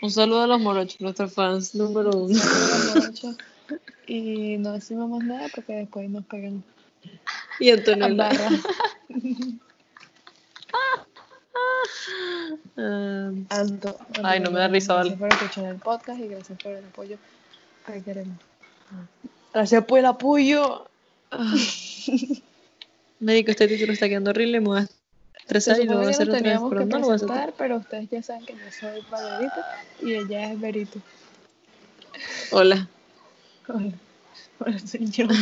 Un saludo a los morochos, nuestros fans número uno. Y no decimos más nada porque después nos pegan. Y Antonella. Barra. Ah, Anto, Ay, no me da risa, vale. Gracias por escuchar el podcast y gracias por el apoyo. Ahí queremos. Gracias por el apoyo. Médico, este título está quedando horrible. Me voy a Se estresar y lo voy a supone que hacer otra vez, pero no lo voy a hacer. pero ustedes ya saben que yo soy Valerito y ella es Verito. Hola. Hola. Hola, soy yo.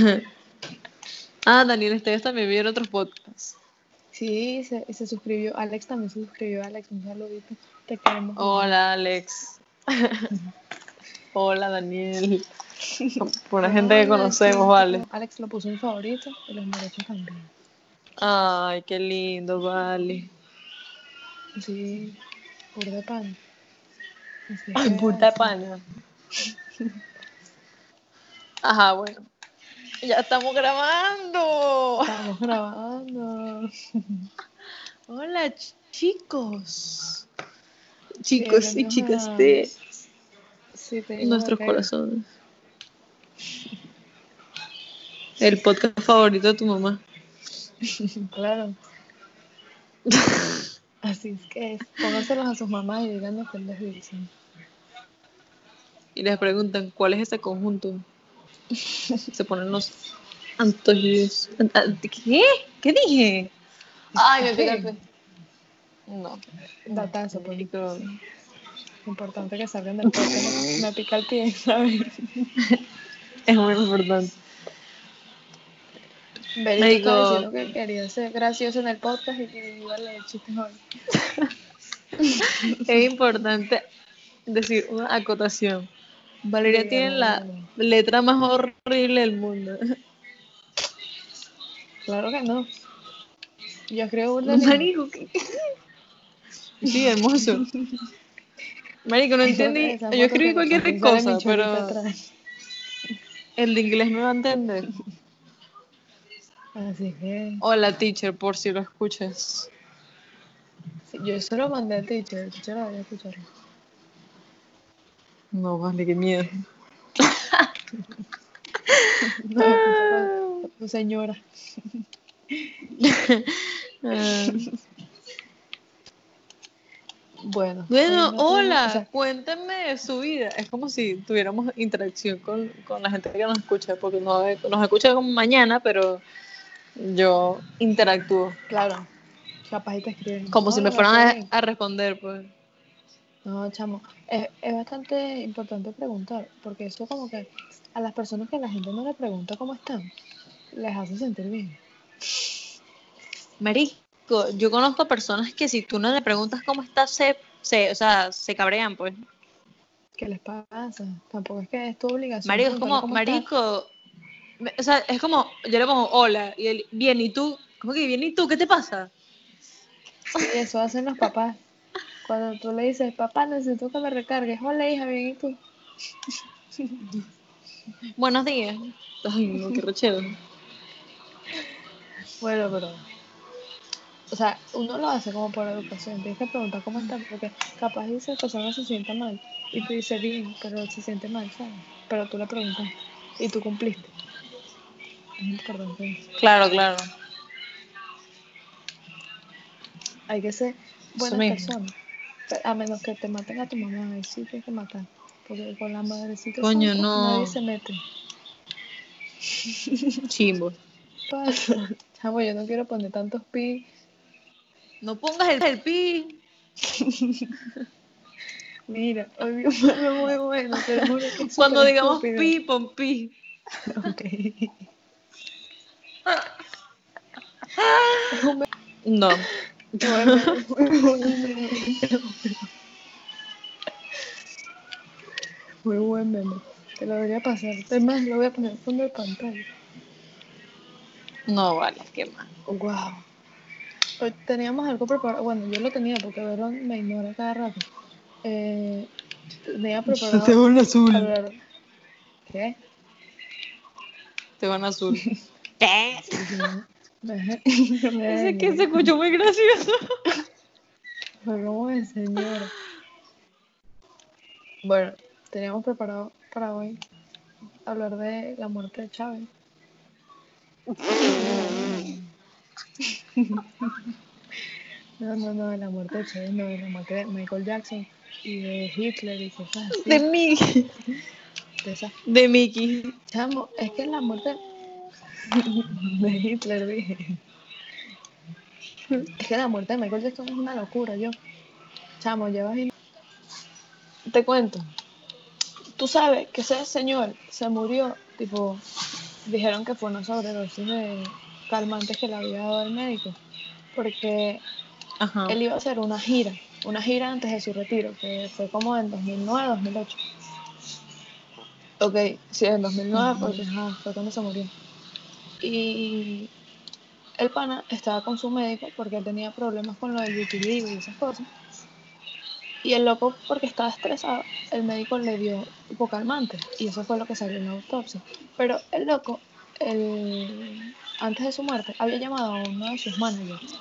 Ah, Daniel Esteves también vieron otros podcasts. Sí, se, se suscribió. Alex también se suscribió. Alex, un saludito. Te queremos. Hola, Alex. Hola, Daniel. Por la gente que conocemos, vale. Alex lo puso en favorito y los derechos también. Ay, qué lindo, vale. Sí, pur de pan. Así Ay, que, puta pana. Ajá, bueno. Ya estamos grabando. Estamos grabando. Hola, ch- chicos. Chicos y chicas de Sí, nuestros corazones. El podcast favorito de tu mamá. Claro. Así es que pónganselos a sus mamás y díganles que les dicen. Y les preguntan, ¿cuál es ese conjunto? Se ponen los antojos. ¿Qué? ¿Qué dije? Ay, me pica el pie. No. Datazo, pues. Marico. Importante que salgan del podcast. Me, me pica el pie, ¿sabes? Es muy importante. Marico. estaba diciendo que quería ser gracioso en el podcast y que iba a leer chistes hoy. Es importante decir una acotación. Valeria tiene la letra más horrible del mundo. Claro que no. Yo escribo burda Marico, ¿qué? Sí, hermoso. Marico, no entendí. Yo escribí cualquier cosa, pero el de inglés me va a entender. Así que Hola, teacher, por si lo escuchas. sí, yo eso lo mandé al teacher, el teacher lo debería escucharlo. No, vale, qué miedo. No, escúchalo, tu señora. Ah, Bueno. Bueno, no tenemos- hola, sea, cuéntenme de su vida. Es como si tuviéramos interacción con, con la gente que nos escucha, porque no, nos escucha como mañana, pero yo interactúo. claro. Capaz y te escriben. Como si me "Hola, fueran Rafael". a, a responder, pues. No, chamo. Es, es bastante importante preguntar, porque eso como que a las personas que la gente no le pregunta cómo están, les hace sentir bien. Marico, yo conozco personas que si tú no le preguntas cómo estás, se, se, o sea, se cabrean, pues. ¿Qué les pasa? Tampoco es que es tu obligación. Marico, es como, marico, o sea, es como, yo le pongo hola, y él, bien, ¿y tú? ¿Cómo que bien, ¿y tú? ¿Qué te pasa? Sí, eso hacen los papás. Cuando tú le dices, papá, necesito que me recargues. Hola, hija, bien, ¿y tú? Buenos días. Ay, no, qué rechero. Bueno, pero. O sea, uno lo hace como por educación. Tienes que preguntar cómo está, porque capaz esa persona se siente mal. Y tú dices bien, pero se siente mal, ¿sabes? Pero tú le preguntas y tú cumpliste. Es importante eso. Claro, claro. Hay que ser buenas personas. Pe- A menos que te maten a tu mamá, ahí sí tienes que matar. Porque con la madrecita Coño, santa no. nadie se mete. Chimbo. Pasa. Chamo, yo no quiero poner tantos pi. No pongas el, el pi. Mira, hoy vi un muy bueno. te Cuando digamos estúpido. pi, pon pi. Ok. No. muy buen meme. Te lo debería pasar. Es más, lo voy a poner en fondo de pantalla. No, vale, qué mal. Wow. Hoy teníamos algo preparado. Bueno, yo lo tenía porque Verón me ignora cada rato. Eh, tenía preparado van azul. ¿Qué? Te van azul. Ese que se escuchó muy gracioso. Como de señora. Bueno, teníamos preparado para hoy hablar de la muerte de Chávez. No, no, no, de la muerte de Chávez, no, de la muerte de Michael Jackson y de Hitler y cosas así. De Mickey. de. De Mickey. Chamo, es que la muerte de Hitler, dije. Es que la muerte de Michael Jackson es una locura, yo. Chamo, llevas y... Te cuento. Tú sabes que ese señor se murió, tipo, dijeron que fue una sobredosis de calmantes que le había dado el médico. Porque Ajá. él iba a hacer una gira, una gira antes de su retiro, que fue como en 2009, 2008. Ok, sí, en 2009, porque fue cuando se murió. Y el pana estaba con su médico porque él tenía problemas con lo del vitiligo y esas cosas. Y el loco, porque estaba estresado, el médico le dio hipocalmante y eso fue lo que salió en la autopsia. Pero el loco, el, antes de su muerte, había llamado a uno de sus managers,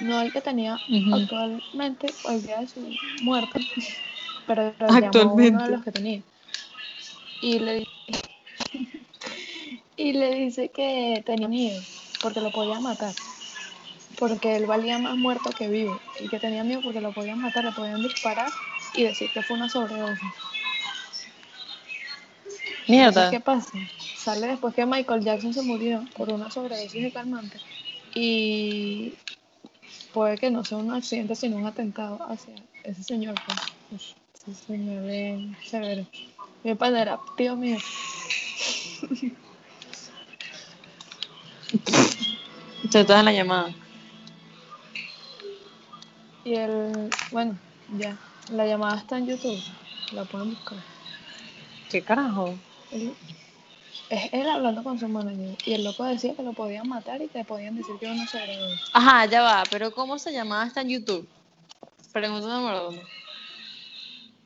no el que tenía actualmente o el día de su muerte, pero llamó a uno de los que tenía. Y le, y le dice que tenía miedo porque lo podía matar. Porque él valía más muerto que vivo. Y que tenía miedo porque lo podían matar, le podían disparar y decir que fue una sobredosis. Mierda. Entonces, ¿qué pasa? Sale después que Michael Jackson se murió por una sobredosis de calmante. Y puede que no sea un accidente, sino un atentado hacia ese señor. Pues. Ese señor bien severo. Mi padre era tío mío. Se está en la llamada. Y el, bueno, ya. La llamada está en YouTube. La pueden buscar. ¿Qué carajo? Él- es él hablando con su manager. Y el loco decía que lo podían matar y que podían decir que era una sobredosis. Ajá, ya va. Pero ¿cómo se llamaba? Está en YouTube. Pregunta número uno.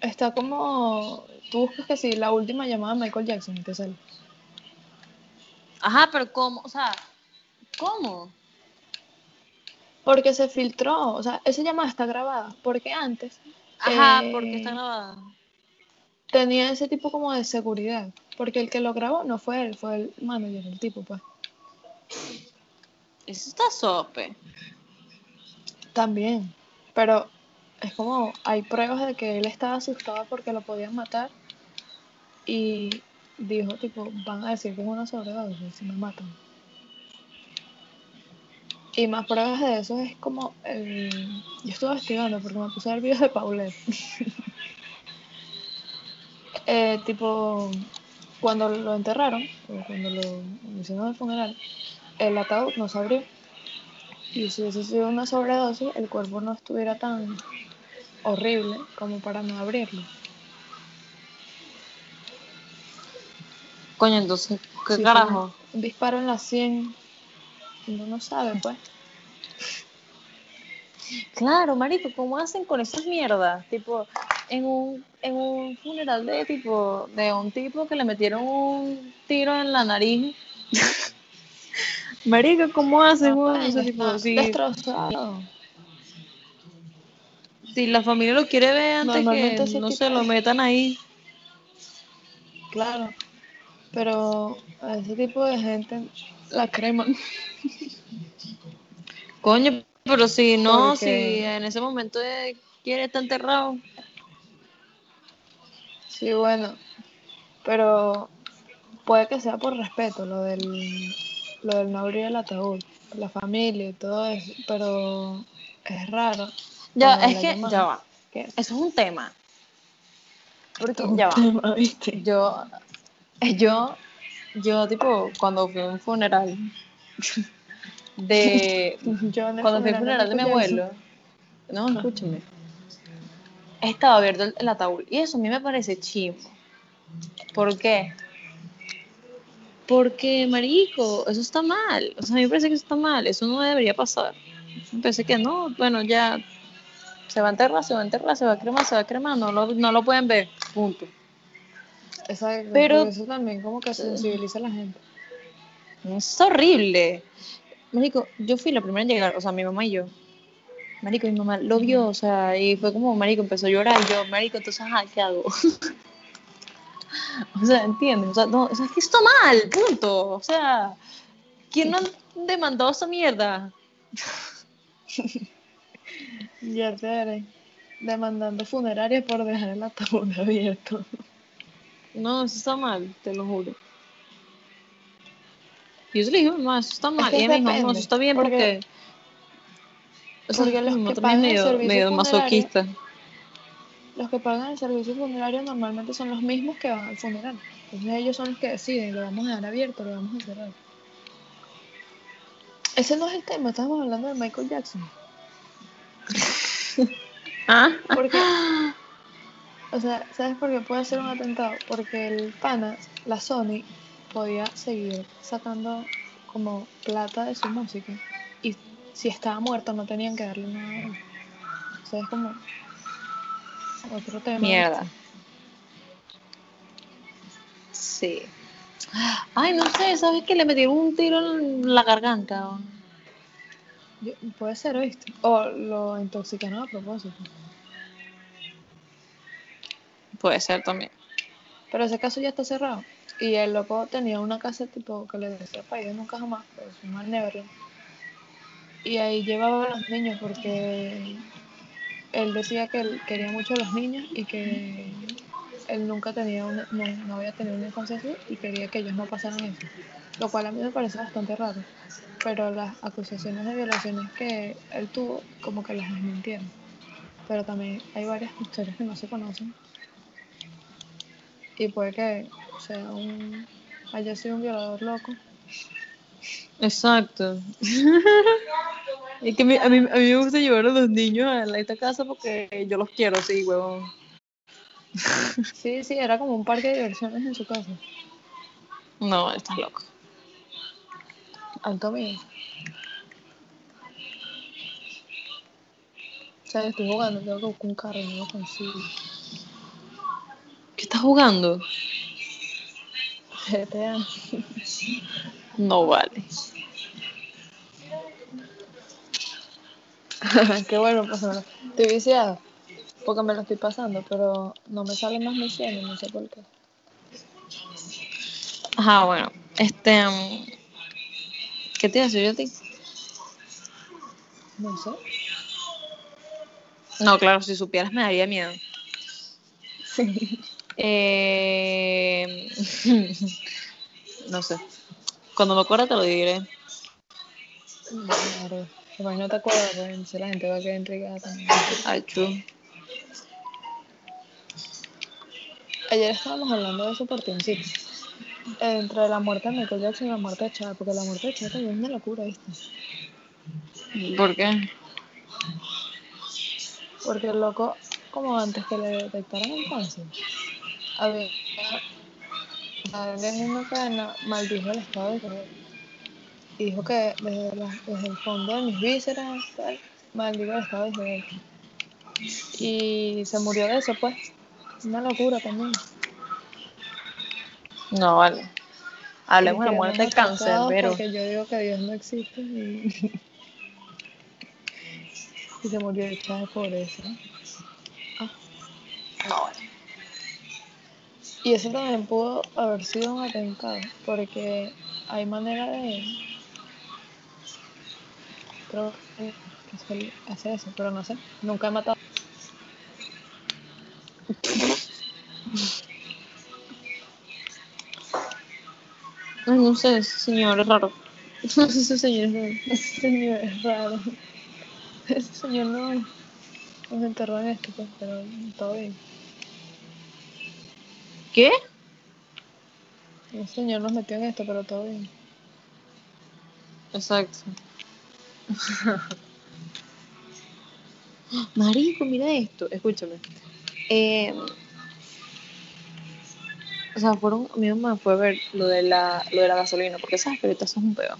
Está como. Tú buscas que sí, la última llamada de Michael Jackson te sale. Ajá, pero ¿cómo? O sea, ¿cómo? Porque se filtró. O sea, esa llamada está grabada. Porque antes. Ajá, eh, porque está grabada. Tenía ese tipo como de seguridad. Porque el que lo grabó no fue él, fue el manager, el tipo, pues. Eso está sope. También. Pero es como. Hay pruebas de que él estaba asustado porque lo podían matar. Y dijo, tipo, van a decir que es una sobredosis si me matan. Y más pruebas de eso es como el... Yo estuve investigando porque me puse a ver videos de Paulette. Eh, tipo, cuando lo enterraron, o cuando lo hicieron el funeral, el ataúd no se abrió. Y si hubiese sido una sobredosis, el cuerpo no estuviera tan horrible como para no abrirlo. Coño, entonces, ¿qué Si carajo? Un disparo en la 100, uno no sabe, pues. Claro, marico, ¿cómo hacen con esas mierdas? Tipo, en un, en un funeral de tipo, de un tipo que le metieron un tiro en la nariz. marico, ¿cómo hacen No, pues, Eso, tipo, está si, destrozado. si la familia lo quiere ver antes que no tipo se lo metan ahí. Claro. Pero a ese tipo de gente la creman. Coño, pero si no, Porque- si en ese momento quiere estar enterrado. Sí, bueno. Pero puede que sea por respeto lo del, lo del no abrir el ataúd. La familia y todo eso. Pero es raro. Ya, es que, ya va. ¿Qué? Eso es un tema. Porque, Un ya va. Yo, yo, yo, tipo, cuando fui a un funeral de. Yo en el cuando fui al funeral de mi abuelo. No, escúchame. Estaba abierto el, el ataúd. Y eso a mí me parece chimbo. ¿Por qué? Porque, marico, eso está mal. O sea, a mí me parece que eso está mal. Eso no debería pasar. Parece que no. Bueno, ya se va a enterrar, se va a enterrar, se va a cremar, se va a cremar. No lo, no lo pueden ver. Punto. Exacto, Pero- eso también como que sensibiliza a la gente. Es horrible. Marico, yo fui la primera en llegar, o sea, mi mamá y yo. Marico, mi mamá lo vio, o sea, y fue como, Marico, empezó a llorar, y yo, Marico, entonces, ajá, ¿qué hago? o sea, ¿entiendes? O sea, no, o sea, es que está mal, punto. O sea, ¿quién no demandó esa mierda? Ya te haré. Demandando funerarias por dejar el ataúd abierto. No, eso está mal, te lo juro. Y yo le dije, mamá, eso está mal. que y ella me dijo, no, eso está bien porque. porque- o sea, porque los que pagan el medio, servicio medio masoquista. Los que pagan el servicio funerario normalmente son los mismos que van al funeral. Entonces ellos son los que deciden, lo vamos a dejar abierto, lo vamos a cerrar. Ese no es el tema, estamos hablando de Michael Jackson. Ah, Porque, o sea, ¿sabes por qué puede ser un atentado? Porque el pana, la Sony, podía seguir sacando como plata de su música. Y si estaba muerto no tenían que darle nada. O sea, es como otro tema. mierda. Sí. Ay, no sé, ¿sabes que le metieron un tiro en la garganta? Yo- Puede ser, ¿oíste? O lo intoxicaron a propósito. Puede ser también. Pero ese caso ya está cerrado. Y el loco tenía una casa tipo que le decía país nunca jamás, pero se llama Neverland. Y ahí llevaba a los niños porque él decía que él quería mucho a los niños y que él nunca tenía una, no, no había tenido una infancia y quería que ellos no pasaran eso. Lo cual a mí me parece bastante raro. Pero las acusaciones de violaciones que él tuvo, como que las desmintieron. Pero también hay varias historias que no se conocen. Y puede que sea un, haya sido un violador loco. Exacto. es que a mí, a, mí, me gusta llevar a los niños a esta casa porque yo los quiero, sí, huevón. Sí, sí, era como un parque de diversiones en su casa. No, estás loco. Alto mío. O sea, estoy jugando, tengo que buscar un carro, no lo consigo. ¿Qué estás jugando? GTA. No vale. Qué bueno, pues ahora. Estoy viciada. Porque me lo estoy pasando, pero no me salen más misiones, no sé por qué. Ajá, bueno. Este. mm, ¿Qué te iba a decir yo a ti? No sé. No, claro, si supieras me daría miedo. Eh, no sé. Cuando me acuerde te lo diré. Claro. Igual no te acuerdas, pues, entonces la gente va a quedar intrigada también. Ay, true. Ayer estábamos hablando de eso por principio. Entre la muerte de Michael Jackson y la muerte de Chad, porque la muerte de Chad también es una locura, ¿viste? ¿Por qué? Porque el loco, como antes que le detectaran el cáncer, había. en una cadena maldijo el estado de Israel. Y dijo que desde, la- desde el fondo de mis vísceras, tal, maldigo el estado de Israel. Y se murió de eso, pues. Una locura también. No, vale. Hablemos de muerte de cáncer, pero. Porque yo digo que Dios no existe y. y se murió de por eso. No, vale. Y eso también pudo haber sido un atentado, porque hay manera de. Creo que hacer, eso, pero no sé. Nunca he matado. No sé, ese señor es raro. ese señor es raro. Ese señor es raro. Ese señor no nos enterró en esto, pues, pero todo bien. ¿Qué? Ese señor nos metió en esto, pero todo bien. Exacto. Marico, mira esto. Escúchame. Eh, o sea, fueron, mi mamá fue a ver lo de la, lo de la gasolina, porque sabes que ahorita eso es un pedo.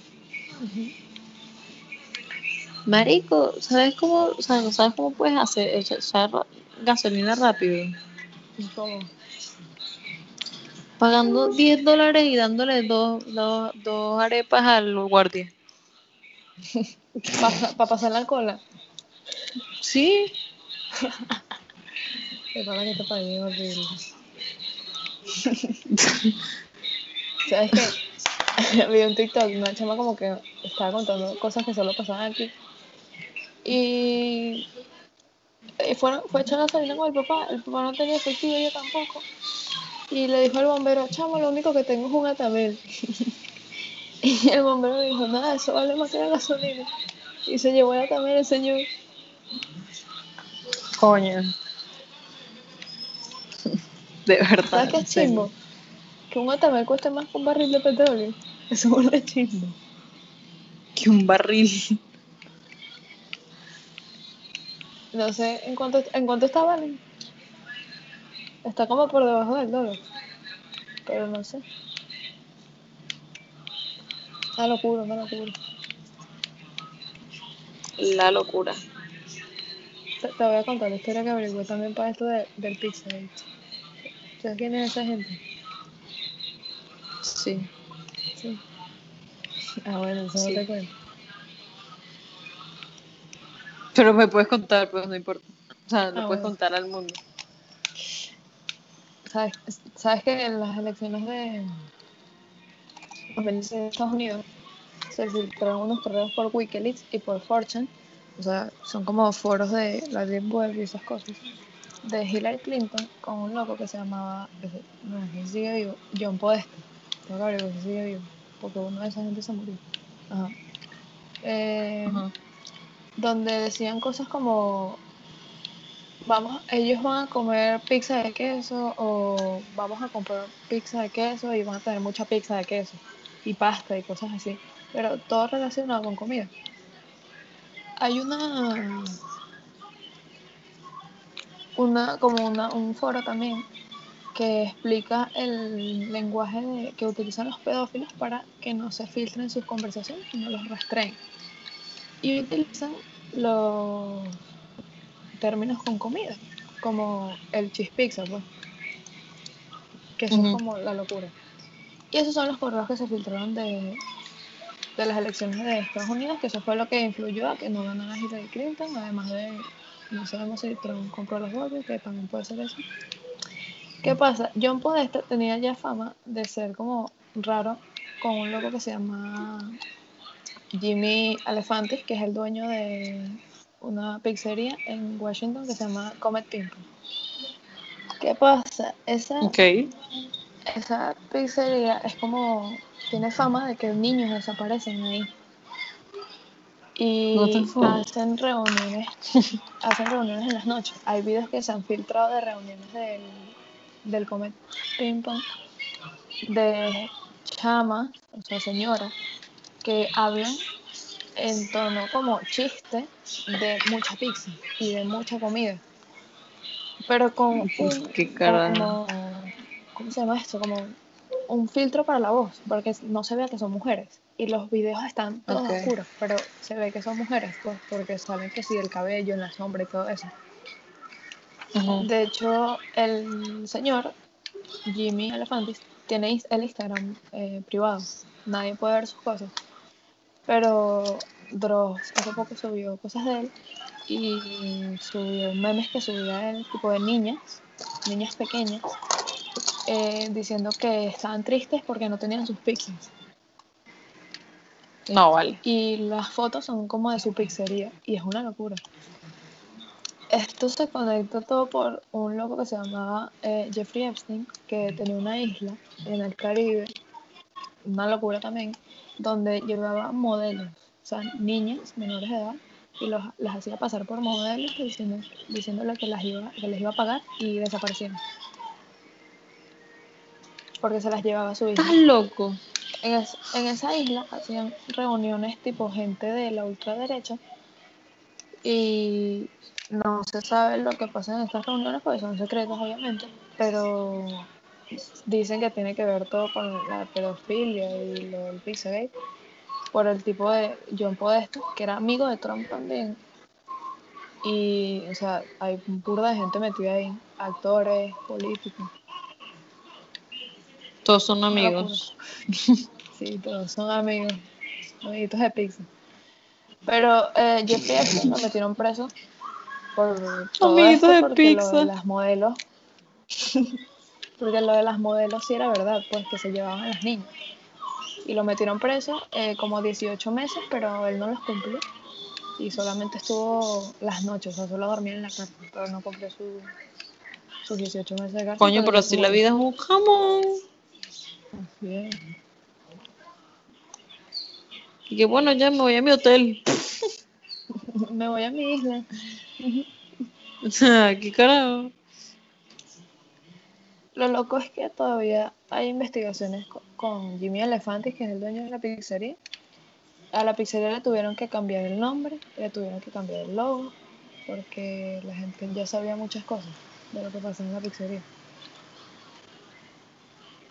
Marico, ¿sabes cómo, sea, ¿sabes cómo puedes hacer echar- gasolina rápido? ¿Y cómo? Pagando 10 dólares y dándole dos, dos, dos arepas al guardia. Para pasar la cola. Sí. Para que país es horrible. ¿Sabes qué? Vi un TikTok, una chama como que estaba contando cosas que solo pasaban aquí. Y eh, fueron, fue a echar gasolina con el papá. El papá no tenía efectivo, yo tampoco. Y le dijo al bombero, chamo, lo único que tengo es un atabel. y el bombero dijo, nada, eso vale más que la gasolina. Y se llevó el atabel el señor. Coño. De verdad. ¿Sabes qué es chimbo? Que un atabel cueste más que un barril de petróleo. Eso es chimbo. Que un barril. No sé en cuánto, en cuánto está valen. Está como por debajo del dólar. Pero no sé. Una locura, una locura. La locura. Te, te voy a contar la historia que averigué también para esto de- del Pizzagate. ¿Sabes quién es esa gente? Sí. Sí. Ah, bueno, eso Sí. no te cuento. Pero me puedes contar, pues no importa. O sea, lo Ah, puedes bueno. contar al mundo. ¿Sabes, ¿Sabes que en las elecciones de 2016 de Estados Unidos se filtraron unos correos por Wikileaks y por Fortune? O sea, son como foros de la Deep Web y esas cosas. De Hillary Clinton con un loco que se llamaba, no sé si sigue vivo, John Podesta. Tengo que averiguar si sigue vivo, porque uno de esa gente se murió. Ajá. Eh, Ajá. donde decían cosas como vamos, ellos van a comer pizza de queso o vamos a comprar pizza de queso y van a tener mucha pizza de queso y pasta y cosas así, pero todo relacionado con comida. Hay una una como una, un foro también que explica el lenguaje que utilizan los pedófilos para que no se filtren sus conversaciones y no los rastreen. Y utilizan los términos con comida, como el cheese pizza, pues. Que eso es como la locura. Y esos son los correos que se filtraron de, de las elecciones de Estados Unidos, que eso fue lo que influyó a que no ganara Hillary Clinton, además de, no sabemos si Trump compró los votos, que también puede ser eso. ¿Qué pasa? John Podesta tenía ya fama de ser como raro con un loco que se llama Jimmy Alefantis, que es el dueño de una pizzería en Washington que se llama Comet Pimple. ¿Qué pasa? Esa, esa pizzería es como. tiene fama de que niños desaparecen ahí. Y hacen reuniones, hacen reuniones en las noches. Hay videos que se han filtrado de reuniones del, del Comet Ping Pong de chamas, o sea, señoras, que hablan en tono como chiste de mucha pizza y de mucha comida. Pero con un, Qué como. ¿cómo se llama esto? Como un filtro para la voz, porque no se vea que son mujeres. Y los videos están todos oscuros, pero se ve que son mujeres, pues, porque saben que sí, el cabello en la sombra y todo eso. De hecho, el señor Jimmy Elefantis tiene el Instagram eh, privado. Nadie puede ver sus cosas. Pero Dross hace poco subió cosas de él y subió memes que subía él, tipo de niñas, niñas pequeñas, eh, diciendo que estaban tristes porque no tenían sus pizzas. No, vale. Y las fotos son como de su pizzería y es una locura. Esto se conecta todo por un loco que se llamaba eh, Jeffrey Epstein, que tenía una isla en el Caribe, una locura también, donde llevaba modelos, o sea, niñas menores de edad, y los, las hacía pasar por modelos diciendo, diciéndole que, las iba, que les iba a pagar y desaparecían. Porque se las llevaba a su isla. Estás loco. En, es- en esa isla hacían reuniones tipo gente de la ultraderecha y no se sabe lo que pasa en estas reuniones porque son secretas obviamente, pero dicen que tiene que ver todo con la pedofilia y lo del Pizzagate por el tipo de John Podesta, que era amigo de Trump también. Y, o sea, hay un burda de gente metida ahí, actores, políticos. Todos son amigos. Sí, todos son amigos, amiguitos de pizza. Pero eh, Epstein lo metieron preso por todo Amiguitos esto, de lo pizza. las modelos, porque lo de las modelos sí era verdad, pues que se llevaban a las niñas. Y lo metieron preso eh, como 18 meses, pero él no los cumplió. Y solamente estuvo las noches, o sea, solo dormía en la cárcel, pero no cumplió su, sus 18 meses de cárcel. Coño, pero si la vida es un jamón. Así es. Y que bueno, ya me voy a mi hotel. Me voy a mi isla. O sea, ¿qué carajo? Lo loco es que todavía hay investigaciones co- con Jimmy Elefantis, que es el dueño de la pizzería. A la pizzería le tuvieron que cambiar el nombre, le tuvieron que cambiar el logo, porque la gente ya sabía muchas cosas de lo que pasaba en la pizzería.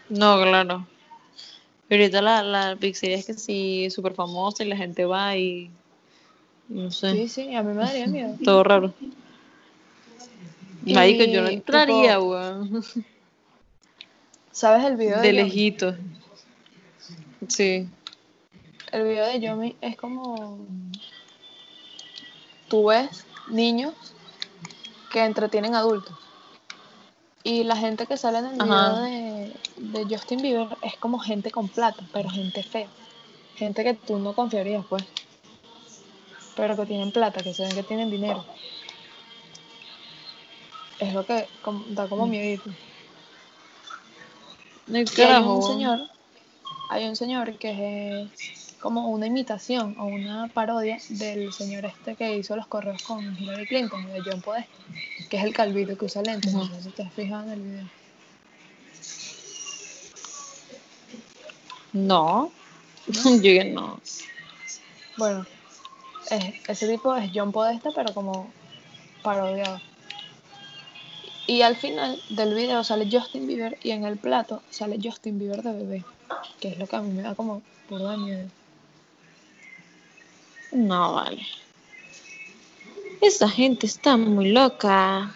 No, claro. Pero ahorita la, la pizzería es que sí, súper famosa y la gente va y. No sé, Sí, sí, a mí me daría miedo. todo raro. Y, Marico, yo no entraría, weón. ¿Sabes el video de De Yomi? lejito. Sí. El video de Yomi es como tú ves niños que entretienen adultos. Y la gente que sale en el video Ajá. de, de Justin Bieber es como gente con plata, pero gente fea. Gente que tú no confiarías, pues. Pero que tienen plata, que se ven que tienen dinero. Es lo que como- da como miedo. No hay un señor, hay un señor que es como una imitación o una parodia del señor este que hizo los correos con Hillary Clinton, de John Podesta, que es el calvito que usa lentes, no sé si te has fijado en el video. No. Yo no. Bueno, es- ese tipo es John Podesta, pero como parodiado. Y al final del video sale Justin Bieber y en el plato sale Justin Bieber de bebé, que es lo que a mí me da como de miedo. No, vale. Esa gente está muy loca.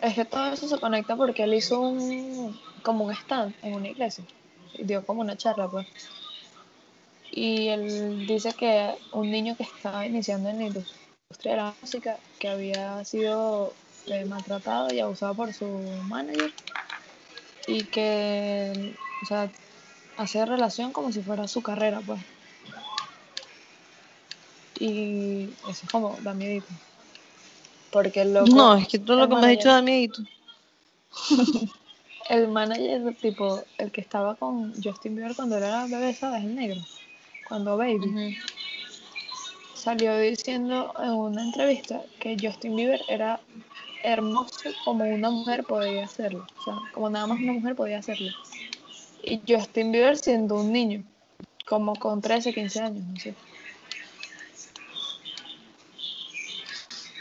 Es que todo eso se conecta porque él hizo un como un stand en una iglesia. Y dio como una charla, pues. Y él dice que un niño que estaba iniciando en la industria de la música, que había sido eh, maltratado y abusado por su manager, y que, o sea, hace relación como si fuera su carrera, pues. Y eso es como da miedito. Porque el loco. No, es que todo lo que me has dicho manager- da miedito. El manager, tipo, el que estaba con Justin Bieber cuando él era bebé, ¿sabes? El negro. Cuando Baby. Salió diciendo en una entrevista que Justin Bieber era hermoso como una mujer podía hacerlo. O sea, como nada más una mujer podía hacerlo. Y Justin Bieber siendo un niño, como con 13, 15 años, no sé.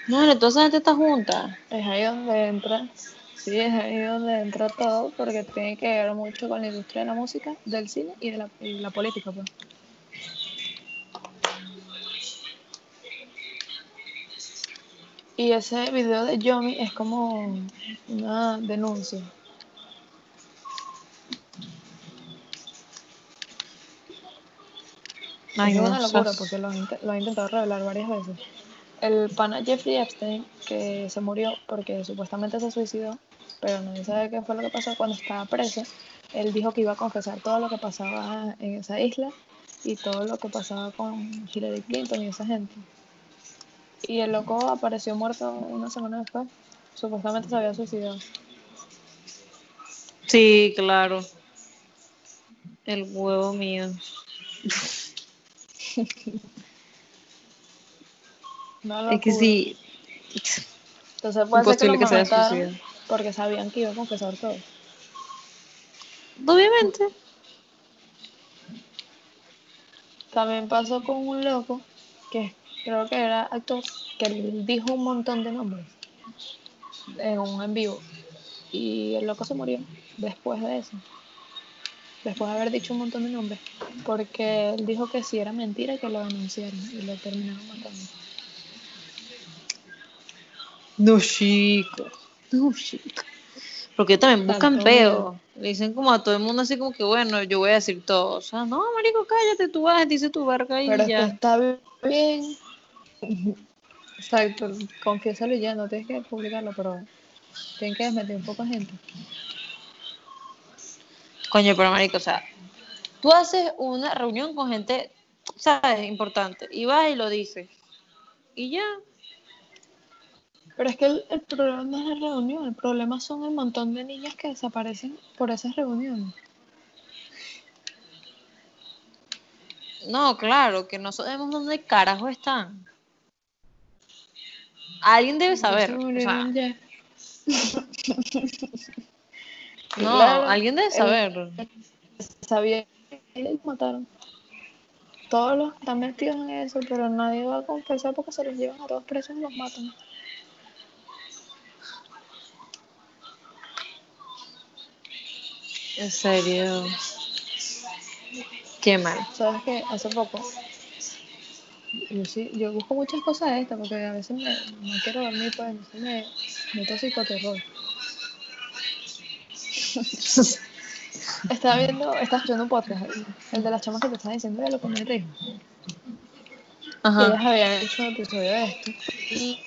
No, entonces esa gente está junta. Es ahí donde entra, sí, es ahí donde entra todo, porque tiene que ver mucho con la industria de la música, del cine y de la, y la política, pues. Y ese video de Yomi es como una denuncia. Ay, es una locura porque lo, lo ha intentado revelar varias veces. El pana Jeffrey Epstein, que se murió porque supuestamente se suicidó, pero nadie sabe qué fue lo que pasó cuando estaba preso, él dijo que iba a confesar todo lo que pasaba en esa isla y todo lo que pasaba con Hillary Clinton y esa gente. Y el loco apareció muerto una semana después. Supuestamente se había suicidado. Sí, claro. El huevo mío. Es que sí. Entonces puede ser que Imposible lo que se haya suicidado. porque sabían que iba a confesar todo. Obviamente. También pasó con un loco que creo que era actor, que él dijo un montón de nombres en un en vivo. Y el loco se murió después de eso. Después de haber dicho un montón de nombres. Porque él dijo que si era mentira que lo denunciaron y lo terminaron matando. No, chico. No, chico. Porque también buscan peo. Le dicen como a todo el mundo así como que, bueno, yo voy a decir todo. O sea, no, marico, cállate, tú vas, dice tu verga y Pero es que ya. está bien. Exacto, confiésalo y ya, no tienes que publicarlo, pero tienen que desmentir un poco a gente. Coño, pero marico, o sea, tú haces una reunión con gente, ¿sabes? Importante, y vas y lo dices. Y ya. Pero es que el, el problema no es la reunión, el problema son el montón de niñas que desaparecen por esas reuniones. No, claro, que no sabemos dónde carajo están. Alguien debe saber. O sea, no, Claro, alguien debe saber. Sabía que los mataron. Todos los que están metidos en eso, pero nadie va a confesar porque se los llevan a todos presos y los matan. En serio. Qué mal. ¿Sabes qué? Hace poco. Yo sí, yo busco muchas cosas de estas porque a veces me, no quiero dormir, pues entonces me meto psicoterror. Estaba viendo, estaba escuchando un podcast, el, de las chamas que te estaba diciendo de lo que me dijo. que ellas Ajá. habían hecho un episodio de esto y,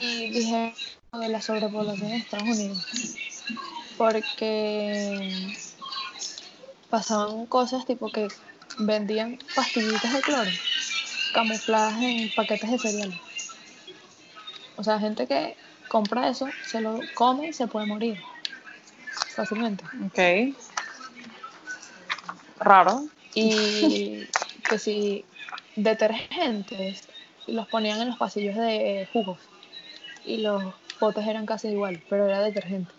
y dije de la sobrepoblación en Estados Unidos porque pasaban cosas tipo que vendían pastillitas de cloro camufladas en paquetes de cereal o sea gente que compra eso se lo come y se puede morir fácilmente Ok. Raro. y que si detergentes los ponían en los pasillos de jugos y los potes eran casi igual, pero era detergente.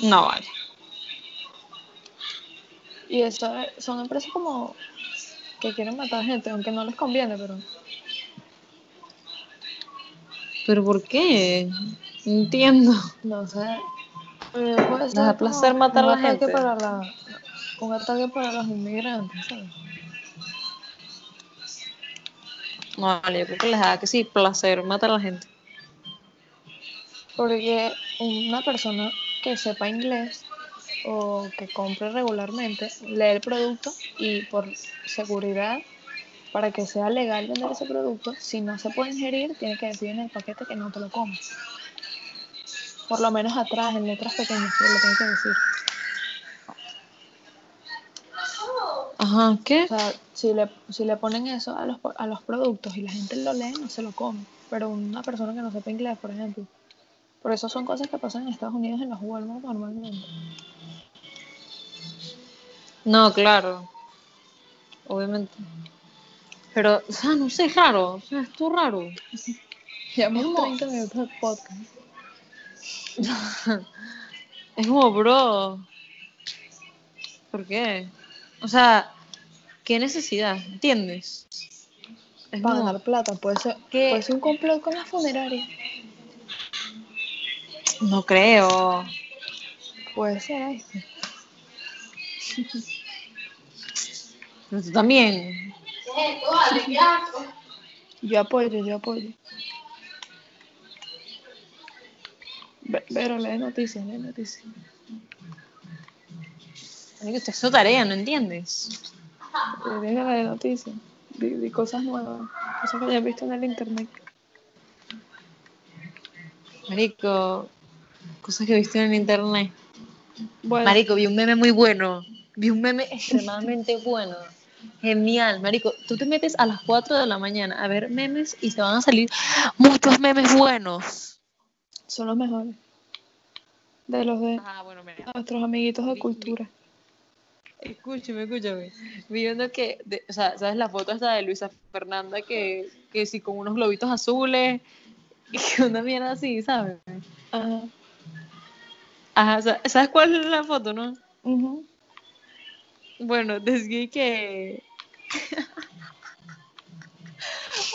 No vale. Y eso eh, son empresas como que quieren matar gente, aunque no les conviene, pero ¿Pero por qué? No entiendo. no sé. Eh, puede Les da ser placer como matar a la gente. Para la, un ataque para los inmigrantes, ¿sabes? No vale, yo creo que les da que sí, placer matar a la gente. Porque una persona que sepa inglés o que compre regularmente lee el producto y por seguridad, para que sea legal vender ese producto, si no se puede ingerir, tiene que decir en el paquete que no te lo comas. Por lo menos atrás, en letras pequeñas, pero lo tiene que decir. Ajá, ¿qué? O sea, si le, si le ponen eso a los, a los productos y la gente lo lee, no se lo come. Pero una persona que no sepa inglés, por ejemplo. Por eso son cosas que pasan en Estados Unidos en los Walmart normalmente. No, claro. Obviamente. Pero, o sea, no sé, es raro. O sea, es todo raro. Llevamos ¿Cómo? 30 minutos de podcast. Es como, bro. ¿Por qué? O sea, ¿qué necesidad? ¿Entiendes? Es Para como, ganar plata, puede ser, ¿Qué? puede ser un complot con la funeraria. no creo. Puede ser este. Tú también. Yo apoyo, yo apoyo. Pero lee noticias, lee noticias. Esto es su tarea, ¿no entiendes? Tienes que leer noticias. Di, di cosas nuevas, cosas que hayas visto en el internet. Marico, cosas que he visto en internet. Bueno, Marico, vi un meme muy bueno. Vi un meme extremadamente bueno. Genial, Marico. Tú te metes a las 4 de la mañana a ver memes y te van a salir muchos memes buenos. son los mejores. De los de Ah, bueno, mira. nuestros amiguitos de Vi- cultura. Escúchame, escúchame. Vi uno que, de- o sea, ¿sabes la foto esta de Luisa Fernanda que, que sí con unos globitos azules y una mierda así, ¿sabes? Ajá. Ajá, sa- ¿sabes cuál es la foto, no? ujú. Bueno, decía que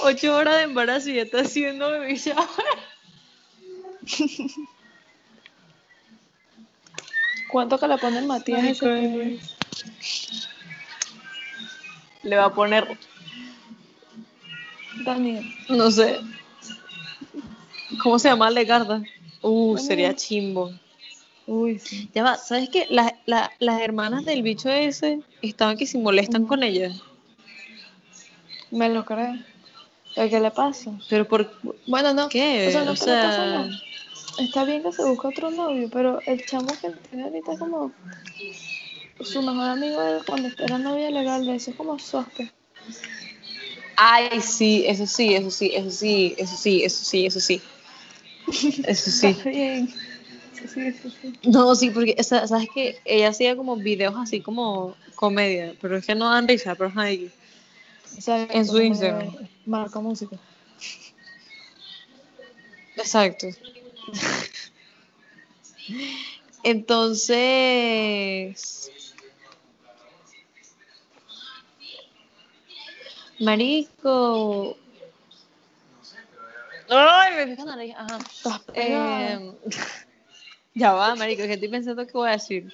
ocho horas de embarazo y ya está haciendo baby shower. ¿Cuánto que le Matías ese Marico, bebé? Le va a poner, Daniel. no sé, ¿cómo se llama Legarda? Uh, ¿Cómo? sería chimbo. Uy, sí. Ya va, ¿sabes qué? Las, la- las hermanas del bicho ese estaban que si molestan con ella. Me lo creo. ¿Qué, le pasa? Pero por Bueno, no. qué? O sea, no O pasa, sea, no. Está bien que se busque otro novio, pero el chamo que tiene ahorita es como su mejor amigo cuando era novia legal de eso, es como sospe. Ay, sí, eso sí, eso sí, eso sí, eso sí, eso sí, eso sí. Eso sí. Está bien. Sí, sí, sí, sí. No, sí, porque sa- sabes que ella hacía como videos así como comedia, pero es que no dan risa, pero O sea, En su Instagram. Marca música. Exacto. Entonces, Marico. Ay, me pica la nariz. Ajá. Eh, ya va, marico, que estoy pensando qué voy a decir.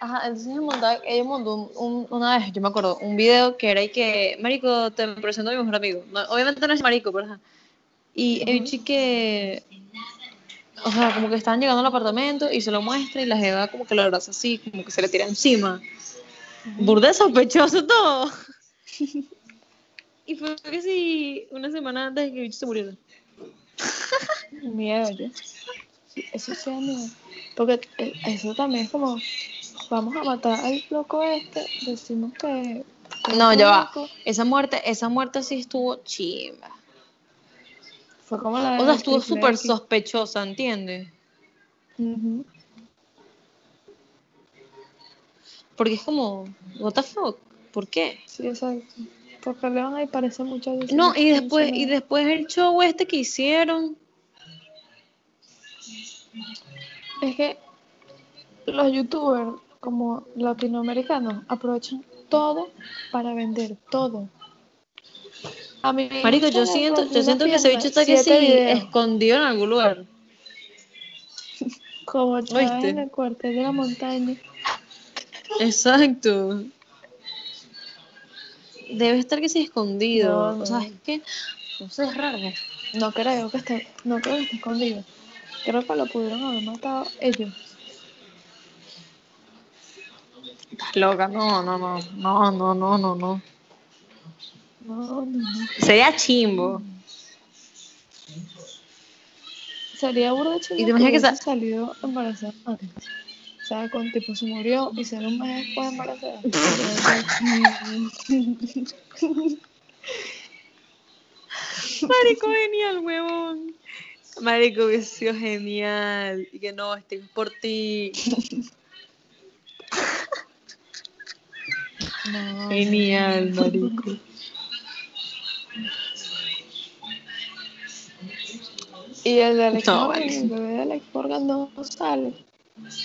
Ajá, entonces ella montó, ella montó un, un- una vez, yo me acuerdo, un video que era y que, marico, te presento a mi mejor amigo. No, obviamente no es marico, pero ajá. Y el que, o sea, como que estaban llegando al apartamento y se lo muestra y la jeva como que lo abraza así, como que se le tira encima. Burde sospechoso todo. y fue que sí, una semana antes de que el bicho se muriera. Miedo. Eso da miedo. Porque eh, eso también es como, vamos a matar al loco este, decimos que... que No, ya va. Esa muerte, esa muerte sí estuvo chimba. Fue como la O sea, estuvo súper sospechosa, ¿entiendes? Porque es como, what the fuck, ¿por qué? Sí, exacto. Porque le van a parecer muchas veces. No, y después, y después el show este que hicieron, Es que los youtubers como latinoamericanos aprovechan todo para vender, todo. A mí marico, yo siento, yo siento que ese bicho está que sí, videos, escondido en algún lugar. como en el cuartel de la montaña. Exacto. Debe estar que sí escondido. No, no. O sea, es que, no sé, es raro. No creo que esté, no creo que esté escondido. Creo que lo pudieron haber matado ellos. Estás loca, no, no, no, no, no, no, no, no. No, no. Sería chimbo. Sería burda de ¿Y te imaginas que hubiese sa- salido embarazada antes. O sea, con tipo se murió y salió un mes después embarazada. Marico, genial, huevón. Marico, hubiese sido genial. Y que no, estoy por ti. No, Genial, marico. Y el de Alex No, Morgan, el bebé de Alex Morgan no sale.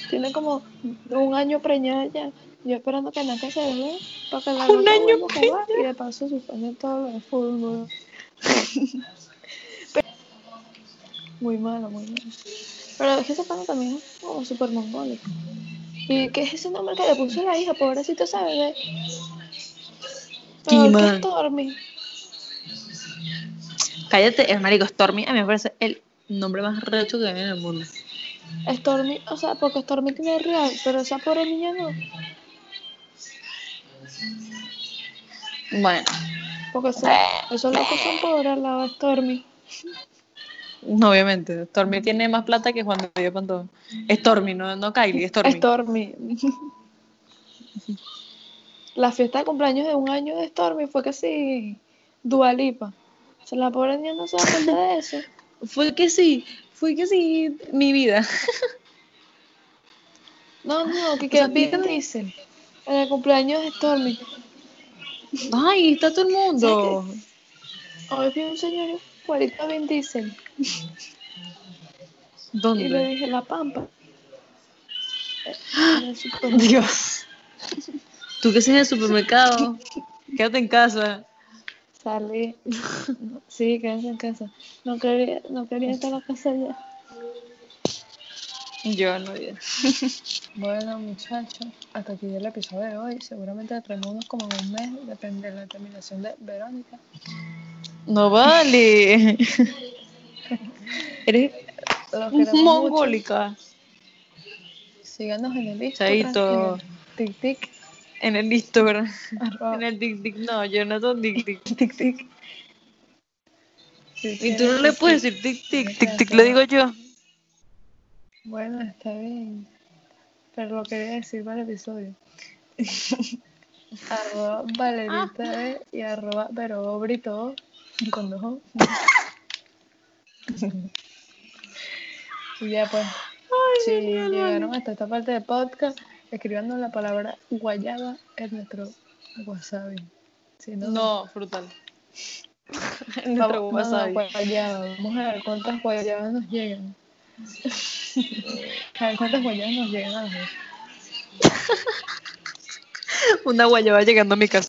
Tiene como un año preñada ya. Yo esperando que nazca ese bebé para que la Un año a jugar y de paso suspenden todo lo de fútbol. Muy malo, muy malo. Pero ese pana también es como súper mongólico. ¿Y qué es ese nombre que le puso la hija? Pobrecito que Kima. Stormy. Cállate, es marico Stormy. A mí me parece el nombre más recho que hay en el mundo. Stormy, o sea, porque Stormy tiene real, pero esa pobre niña no. Bueno, Porque eso, esos locos son pobres al lado de Stormy. No, obviamente. Stormy tiene más plata que Juan de Dios Pantón. Stormy, no, no Kylie, Stormy. Stormy. La fiesta de cumpleaños de un año de Stormy fue casi Dualipa. O sea, la pobre niña no se da cuenta de eso. Fue que sí, fue que sí, mi vida. No, no, que Vin fíjate- Diesel. En el cumpleaños de Stormy. Ay, está todo el mundo. Hoy vi un señor igualito a Vin Diesel. Y le ¿Dónde? dije, la pampa. Dios. Tú que estás en el supermercado, quédate en casa. Salí. Sí, quédense en casa. No quería, no quería estar en la casa ya. Yo no ya. Bueno, muchachos, hasta aquí el episodio de hoy. Seguramente traemos como en un mes, depende de la terminación de Verónica. No vale. Eres mongólica. Síganos en el Instagram, el tic En el Instagram. En el tic tic. No, yo no soy tic tic. tic tic. Y tú no le puedes decir tic, tic, tic, tic, le digo yo. Bueno, está bien. Pero lo quería decir para el episodio. arroba Valerita E y arroba pero Brito con dos O. y ya pues, si llegaron hasta esta parte del podcast, escribiendo la palabra guayaba en nuestro wasabi. Si no, No, frutal. vamos, Nuestro no, no, wasabi. guayaba. Vamos a ver cuántas guayabas nos llegan. A ver cuántas guayabas nos llegan a. Una guayaba llegando a mi casa.